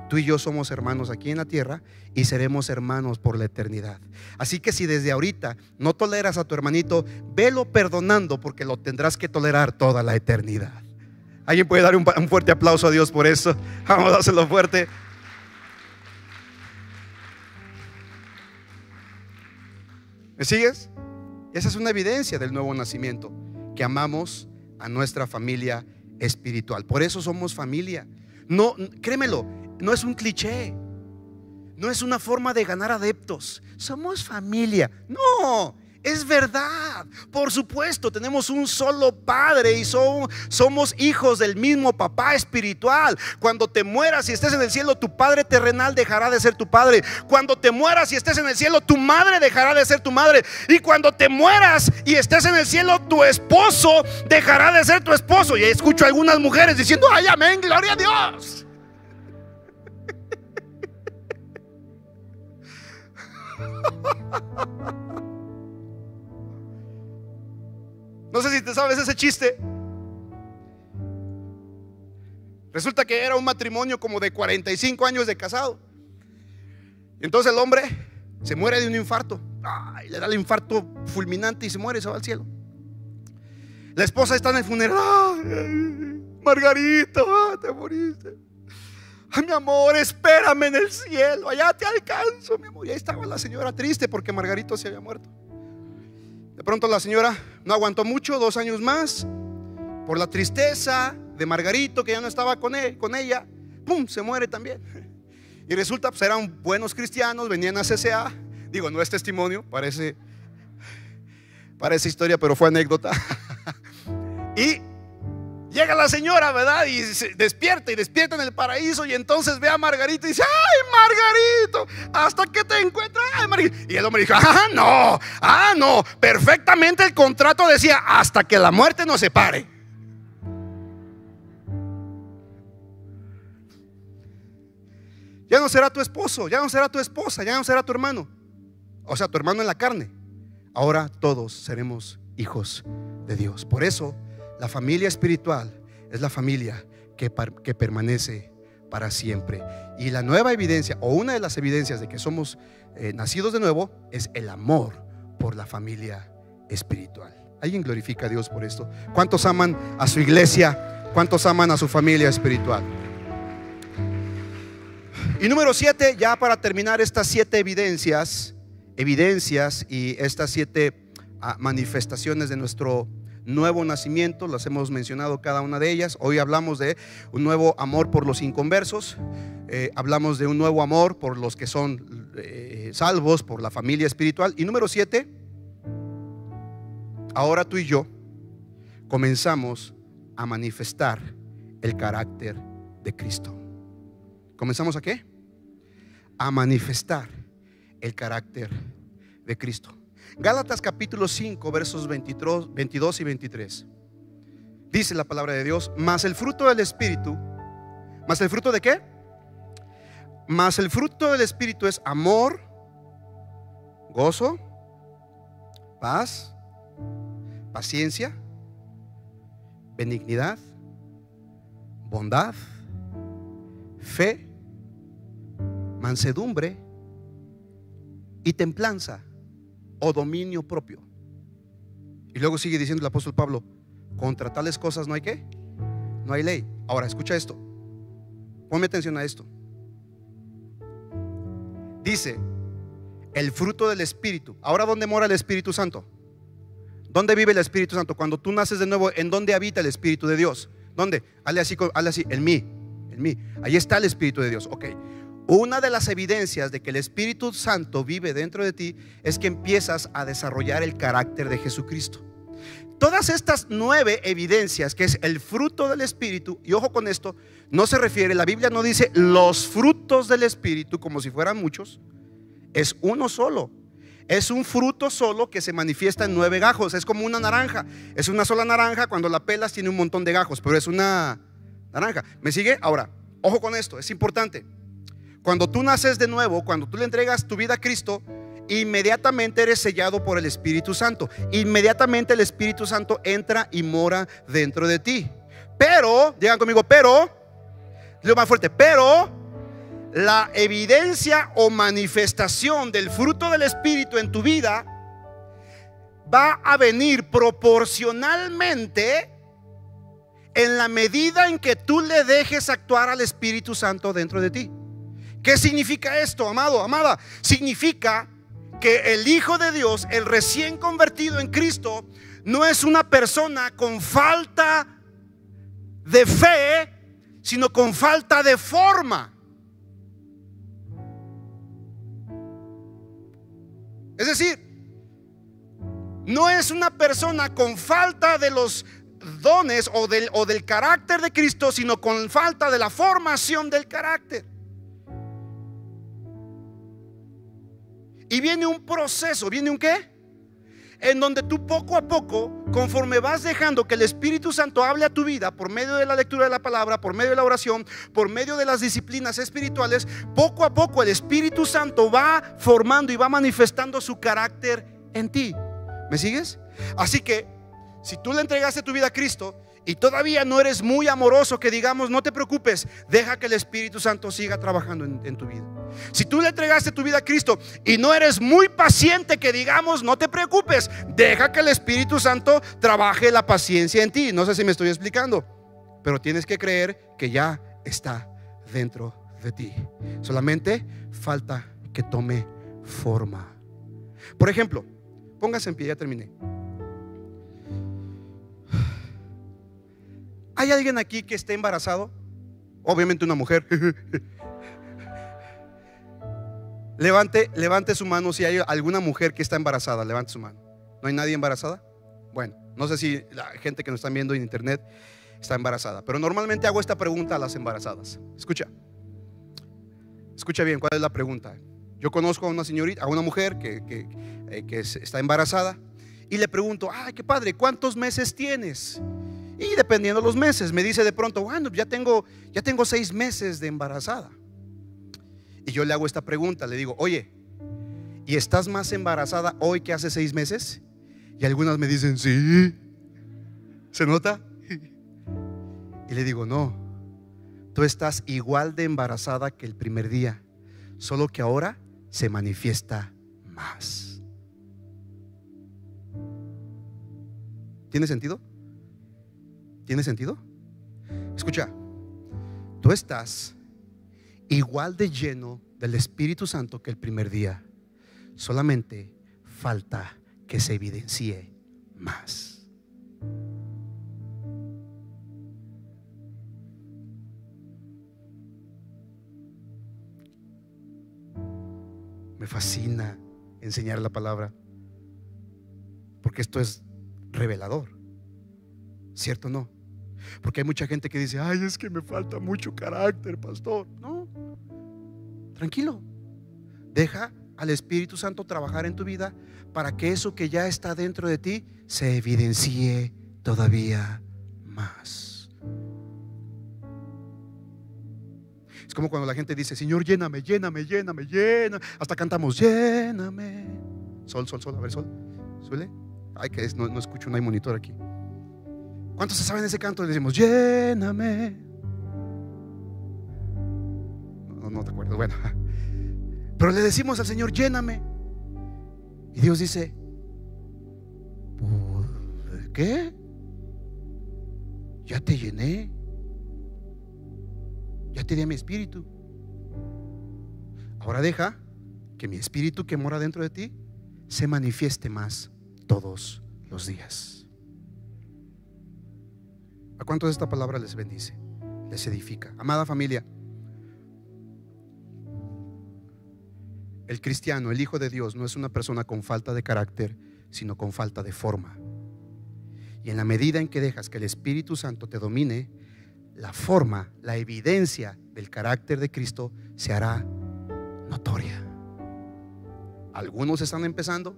Tú y yo somos hermanos aquí en la tierra y seremos hermanos por la eternidad. Así que si desde ahorita no toleras a tu hermanito, velo perdonando porque lo tendrás que tolerar toda la eternidad. ¿Alguien puede dar un, un fuerte aplauso a Dios por eso? Vamos a hacerlo fuerte. ¿Me sigues? Esa es una evidencia del nuevo nacimiento, que amamos a nuestra familia espiritual. Por eso somos familia. No, créemelo, no es un cliché. No es una forma de ganar adeptos. Somos familia. No, es verdad. Por supuesto, tenemos un solo Padre y somos hijos del mismo Papá espiritual. Cuando te mueras y estés en el cielo, tu Padre terrenal dejará de ser tu Padre. Cuando te mueras y estés en el cielo, tu madre dejará de ser tu madre. Y cuando te mueras y estés en el cielo, tu esposo dejará de ser tu esposo. Y escucho a algunas mujeres diciendo, ay, amén, gloria a Dios. sabes ese chiste. Resulta que era un matrimonio como de 45 años de casado. Entonces el hombre se muere de un infarto. Ay, le da el infarto fulminante y se muere y se va al cielo. La esposa está en el funeral. Margarita, te moriste. Ay, mi amor, espérame en el cielo. Allá te alcanzo, mi amor. Y ahí estaba la señora triste porque Margarito se había muerto. De pronto la señora no aguantó mucho, dos años más, por la tristeza de Margarito que ya no estaba con, él, con ella, ¡pum! Se muere también. Y resulta, pues eran buenos cristianos, venían a CCA. Digo, no es testimonio, parece, parece historia, pero fue anécdota. y Llega la señora, ¿verdad? Y se despierta y despierta en el paraíso y entonces ve a Margarito y dice, ¡ay, Margarito! Hasta que te encuentras, ¡ay, Margarito! Y el hombre dijo, ¡ah, no! ¡ah, no! Perfectamente el contrato decía, hasta que la muerte nos separe. Ya no será tu esposo, ya no será tu esposa, ya no será tu hermano. O sea, tu hermano en la carne. Ahora todos seremos hijos de Dios. Por eso la familia espiritual es la familia que, que permanece para siempre. Y la nueva evidencia, o una de las evidencias de que somos eh, nacidos de nuevo, es el amor por la familia espiritual. ¿Alguien glorifica a Dios por esto? ¿Cuántos aman a su iglesia? ¿Cuántos aman a su familia espiritual? Y número siete, ya para terminar estas siete evidencias, evidencias y estas siete ah, manifestaciones de nuestro nuevo nacimiento, las hemos mencionado cada una de ellas. Hoy hablamos de un nuevo amor por los inconversos, eh, hablamos de un nuevo amor por los que son eh, salvos, por la familia espiritual. Y número siete, ahora tú y yo comenzamos a manifestar el carácter de Cristo. ¿Comenzamos a qué? A manifestar el carácter de Cristo. Gálatas capítulo 5, versos 22 y 23. Dice la palabra de Dios, más el fruto del Espíritu, más el fruto de qué? Más el fruto del Espíritu es amor, gozo, paz, paciencia, benignidad, bondad, fe, mansedumbre y templanza o dominio propio. Y luego sigue diciendo el apóstol Pablo, contra tales cosas no hay qué, no hay ley. Ahora, escucha esto, ponme atención a esto. Dice, el fruto del Espíritu. Ahora, ¿dónde mora el Espíritu Santo? ¿Dónde vive el Espíritu Santo? Cuando tú naces de nuevo, ¿en dónde habita el Espíritu de Dios? ¿Dónde? Hazle así, hazle así, en mí, en mí. Ahí está el Espíritu de Dios. Ok. Una de las evidencias de que el Espíritu Santo vive dentro de ti es que empiezas a desarrollar el carácter de Jesucristo. Todas estas nueve evidencias, que es el fruto del Espíritu, y ojo con esto, no se refiere, la Biblia no dice los frutos del Espíritu como si fueran muchos, es uno solo. Es un fruto solo que se manifiesta en nueve gajos, es como una naranja. Es una sola naranja, cuando la pelas tiene un montón de gajos, pero es una naranja. ¿Me sigue? Ahora, ojo con esto, es importante. Cuando tú naces de nuevo, cuando tú le entregas tu vida a Cristo, inmediatamente eres sellado por el Espíritu Santo. Inmediatamente el Espíritu Santo entra y mora dentro de ti. Pero, digan conmigo, pero, lo más fuerte, pero la evidencia o manifestación del fruto del Espíritu en tu vida va a venir proporcionalmente en la medida en que tú le dejes actuar al Espíritu Santo dentro de ti. ¿Qué significa esto, amado, amada? Significa que el Hijo de Dios, el recién convertido en Cristo, no es una persona con falta de fe, sino con falta de forma. Es decir, no es una persona con falta de los dones o del, o del carácter de Cristo, sino con falta de la formación del carácter. Y viene un proceso, viene un qué? En donde tú poco a poco, conforme vas dejando que el Espíritu Santo hable a tu vida por medio de la lectura de la palabra, por medio de la oración, por medio de las disciplinas espirituales, poco a poco el Espíritu Santo va formando y va manifestando su carácter en ti. ¿Me sigues? Así que si tú le entregaste tu vida a Cristo y todavía no eres muy amoroso, que digamos, no te preocupes, deja que el Espíritu Santo siga trabajando en, tu vida. Si tú le entregaste tu vida a Cristo y no eres muy paciente, que digamos, no te preocupes, deja que el Espíritu Santo trabaje la paciencia en ti. No sé si me estoy explicando, pero tienes que creer que ya está dentro de ti. Solamente falta que tome forma. Por ejemplo, póngase en pie, ya terminé. ¿Hay alguien aquí que esté embarazado? Obviamente una mujer. levante, levante su mano si hay alguna mujer que está embarazada. Levante su mano. ¿No hay nadie embarazada? Bueno, no sé si la gente que nos está viendo en internet está embarazada, pero normalmente hago esta pregunta a las embarazadas. Escucha. Escucha bien, ¿cuál es la pregunta? Yo conozco a una señorita, a una mujer que, que eh, está embarazada y le pregunto, ay, qué padre, ¿cuántos meses tienes? Y dependiendo de los meses, me dice de pronto, bueno, ya tengo, ya tengo seis meses de embarazada. Y yo le hago esta pregunta, le digo, oye, ¿y estás más embarazada hoy que hace seis meses? Y algunas me dicen, sí. ¿Se nota? Y le digo, no, tú estás igual de embarazada que el primer día, solo que ahora se manifiesta más. ¿Tiene sentido? ¿Tiene sentido? Escucha, tú estás igual de lleno del Espíritu Santo que el primer día. Solamente falta que se evidencie más. Me fascina enseñar la palabra, porque esto es revelador. ¿Cierto o no? Porque hay mucha gente que dice, ay, es que me falta mucho carácter, pastor. No, tranquilo. Deja al Espíritu Santo trabajar en tu vida para que eso que ya está dentro de ti se evidencie todavía más. Es como cuando la gente dice, Señor, lléname, lléname, lléname, lléname. Hasta cantamos, lléname. Sol, sol, sol, a ver, sol. ¿Suele? Ay, que es, no, no escucho, no hay monitor aquí. ¿Cuántos se saben ese canto? Le decimos, lléname. No, te acuerdo. Bueno, pero le decimos al Señor, lléname. Y Dios dice, ¿por qué? Ya te llené. Ya te di mi espíritu. Ahora deja que mi espíritu que mora dentro de ti se manifieste más todos los días. ¿A cuántos esta palabra les bendice? Les edifica. Amada familia, el cristiano, el Hijo de Dios, no es una persona con falta de carácter, sino con falta de forma. Y en la medida en que dejas que el Espíritu Santo te domine, la forma, la evidencia del carácter de Cristo se hará notoria. Algunos están empezando,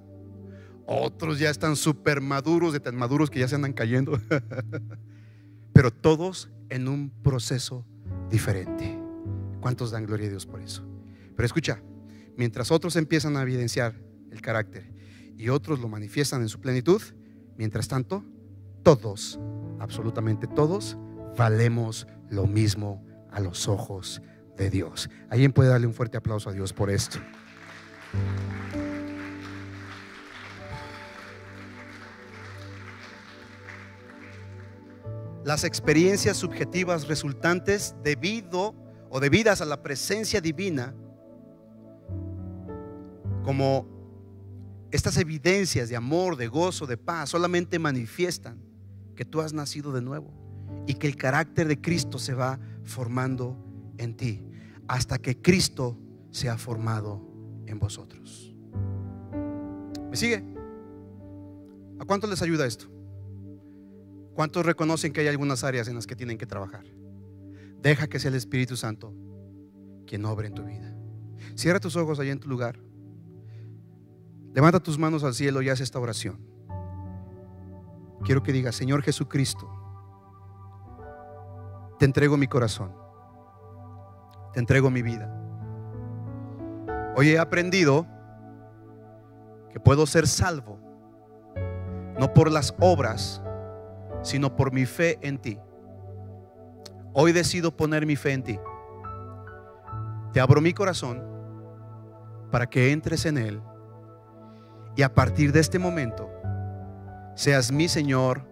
otros ya están súper maduros, de tan maduros que ya se andan cayendo. pero todos en un proceso diferente. ¿Cuántos dan gloria a Dios por eso? Pero escucha, mientras otros empiezan a evidenciar el carácter y otros lo manifiestan en su plenitud, mientras tanto, todos, absolutamente todos, valemos lo mismo a los ojos de Dios. Alguien puede darle un fuerte aplauso a Dios por esto. Las experiencias subjetivas resultantes debido o debidas a la presencia divina como estas evidencias de amor, de gozo, de paz, solamente manifiestan que tú has nacido de nuevo y que el carácter de Cristo se va formando en ti hasta que Cristo se ha formado en vosotros. ¿Me sigue? ¿A cuántos les ayuda esto? ¿Cuántos reconocen que hay algunas áreas en las que tienen que trabajar? Deja que sea el Espíritu Santo quien obre en tu vida. Cierra tus ojos allá en tu lugar. Levanta tus manos al cielo y haz esta oración. Quiero que digas, Señor Jesucristo, te entrego mi corazón, te entrego mi vida. Hoy he aprendido que puedo ser salvo, no por las obras, sino por mi fe en ti. Hoy decido poner mi fe en ti. Te abro mi corazón para que entres en él y a partir de este momento seas mi Señor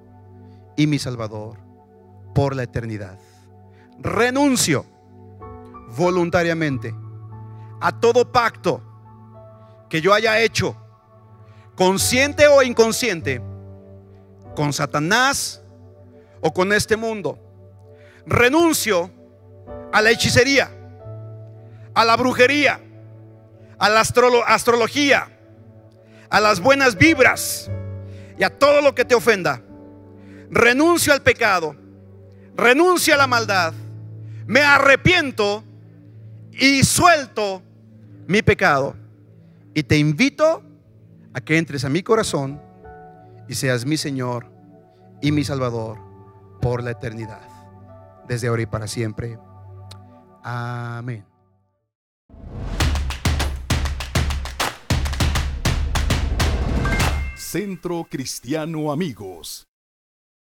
y mi Salvador por la eternidad. Renuncio voluntariamente a todo pacto que yo haya hecho, consciente o inconsciente, con Satanás o con este mundo. Renuncio a la hechicería, a la brujería, a la astrología, a las buenas vibras y a todo lo que te ofenda. Renuncio al pecado, renuncio a la maldad, me arrepiento y suelto mi pecado. Y te invito a que entres a mi corazón y seas mi Señor y mi Salvador por la eternidad, desde ahora y para siempre. Amén. Centro Cristiano Amigos.